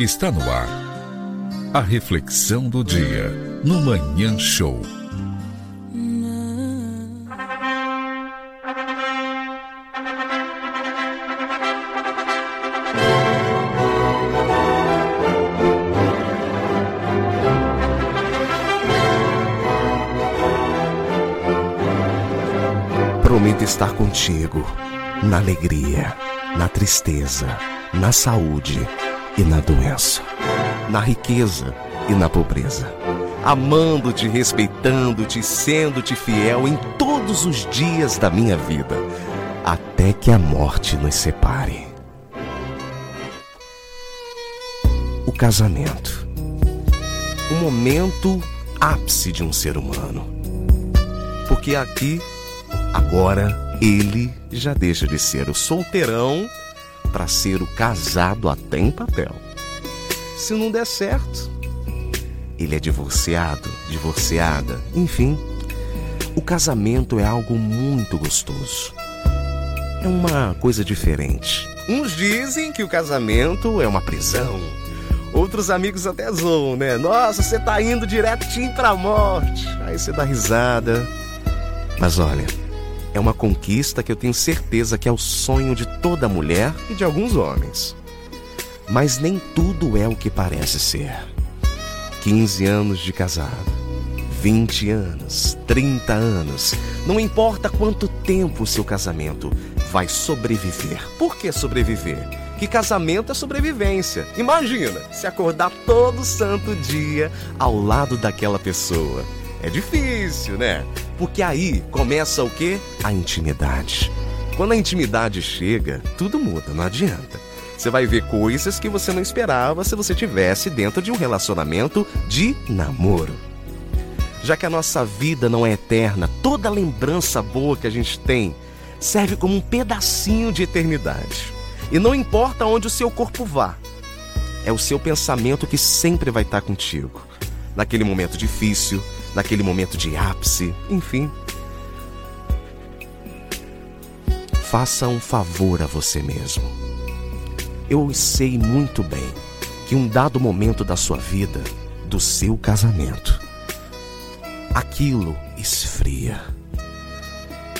Está no ar. A reflexão do dia no Manhã Show. Prometo estar contigo na alegria, na tristeza, na saúde e na doença, na riqueza e na pobreza, amando-te, respeitando-te, sendo-te fiel em todos os dias da minha vida, até que a morte nos separe. O casamento. O momento ápice de um ser humano. Porque aqui, agora, ele já deixa de ser o solteirão para ser o casado até em papel. Se não der certo, ele é divorciado, divorciada, enfim. O casamento é algo muito gostoso. É uma coisa diferente. Uns dizem que o casamento é uma prisão. Outros amigos até zoam, né? Nossa, você tá indo direitinho pra morte. Aí você dá risada. Mas olha, é uma conquista que eu tenho certeza que é o sonho de toda mulher e de alguns homens. Mas nem tudo é o que parece ser. 15 anos de casado, 20 anos, 30 anos, não importa quanto tempo o seu casamento vai sobreviver. Por que sobreviver? Que casamento é sobrevivência. Imagina se acordar todo santo dia ao lado daquela pessoa. É difícil, né? Porque aí começa o que? A intimidade. Quando a intimidade chega, tudo muda, não adianta. Você vai ver coisas que você não esperava se você tivesse dentro de um relacionamento de namoro. Já que a nossa vida não é eterna, toda lembrança boa que a gente tem serve como um pedacinho de eternidade. E não importa onde o seu corpo vá, é o seu pensamento que sempre vai estar contigo. Naquele momento difícil, naquele momento de ápice, enfim. Faça um favor a você mesmo. Eu sei muito bem que um dado momento da sua vida, do seu casamento, aquilo esfria.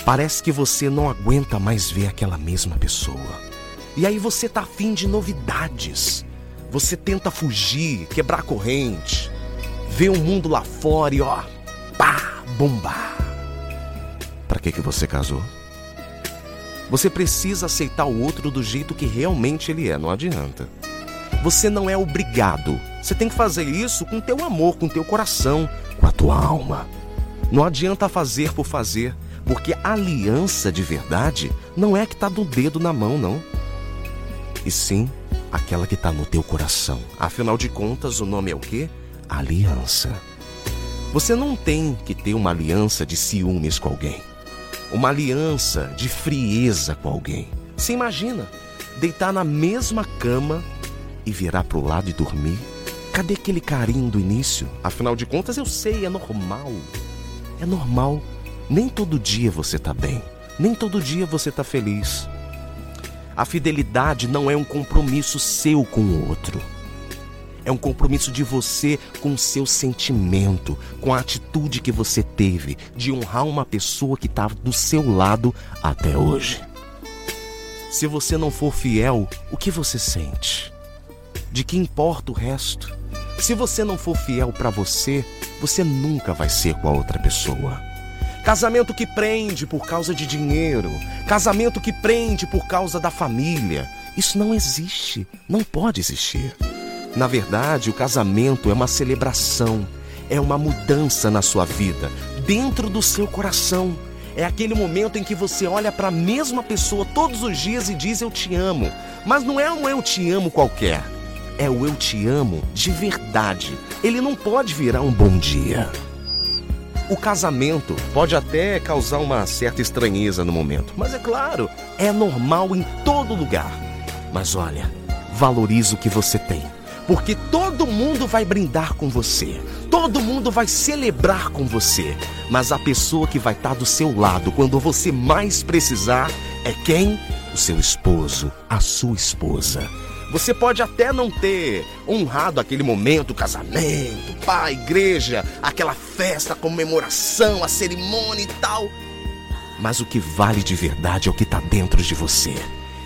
Parece que você não aguenta mais ver aquela mesma pessoa. E aí você tá afim de novidades. Você tenta fugir, quebrar corrente, ver o mundo lá fora e ó, pá, bombar. Para que que você casou? Você precisa aceitar o outro do jeito que realmente ele é, não adianta. Você não é obrigado. Você tem que fazer isso com teu amor, com teu coração, com a tua alma. Não adianta fazer por fazer, porque a aliança de verdade não é que está do dedo na mão, não. E sim aquela que está no teu coração. Afinal de contas, o nome é o quê? Aliança. Você não tem que ter uma aliança de ciúmes com alguém uma aliança de frieza com alguém. Você imagina deitar na mesma cama e virar para o lado e dormir? Cadê aquele carinho do início? Afinal de contas, eu sei, é normal. É normal. Nem todo dia você tá bem. Nem todo dia você tá feliz. A fidelidade não é um compromisso seu com o outro. É um compromisso de você com o seu sentimento, com a atitude que você teve de honrar uma pessoa que está do seu lado até hoje. Se você não for fiel, o que você sente? De que importa o resto? Se você não for fiel para você, você nunca vai ser com a outra pessoa. Casamento que prende por causa de dinheiro, casamento que prende por causa da família, isso não existe, não pode existir. Na verdade, o casamento é uma celebração, é uma mudança na sua vida, dentro do seu coração. É aquele momento em que você olha para a mesma pessoa todos os dias e diz eu te amo. Mas não é um eu te amo qualquer. É o eu te amo de verdade. Ele não pode virar um bom dia. O casamento pode até causar uma certa estranheza no momento, mas é claro, é normal em todo lugar. Mas olha, valorize o que você tem porque todo mundo vai brindar com você, todo mundo vai celebrar com você, mas a pessoa que vai estar do seu lado quando você mais precisar é quem? O seu esposo, a sua esposa. Você pode até não ter honrado aquele momento, casamento, pai, igreja, aquela festa, a comemoração, a cerimônia e tal. Mas o que vale de verdade é o que está dentro de você.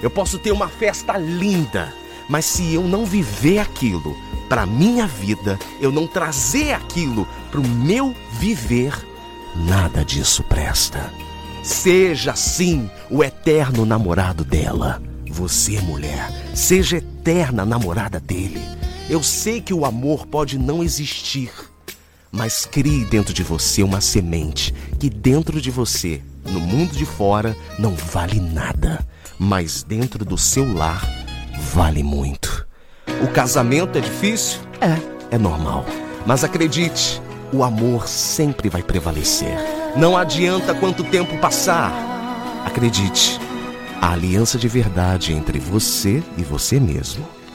Eu posso ter uma festa linda, mas se eu não viver aquilo para minha vida, eu não trazer aquilo para o meu viver, nada disso presta. Seja sim o eterno namorado dela. Você, mulher, seja eterna namorada dele. Eu sei que o amor pode não existir, mas crie dentro de você uma semente que dentro de você, no mundo de fora, não vale nada, mas dentro do seu lar vale muito. O casamento é difícil? É, é normal. Mas acredite, o amor sempre vai prevalecer. Não adianta quanto tempo passar. Acredite, a aliança de verdade entre você e você mesmo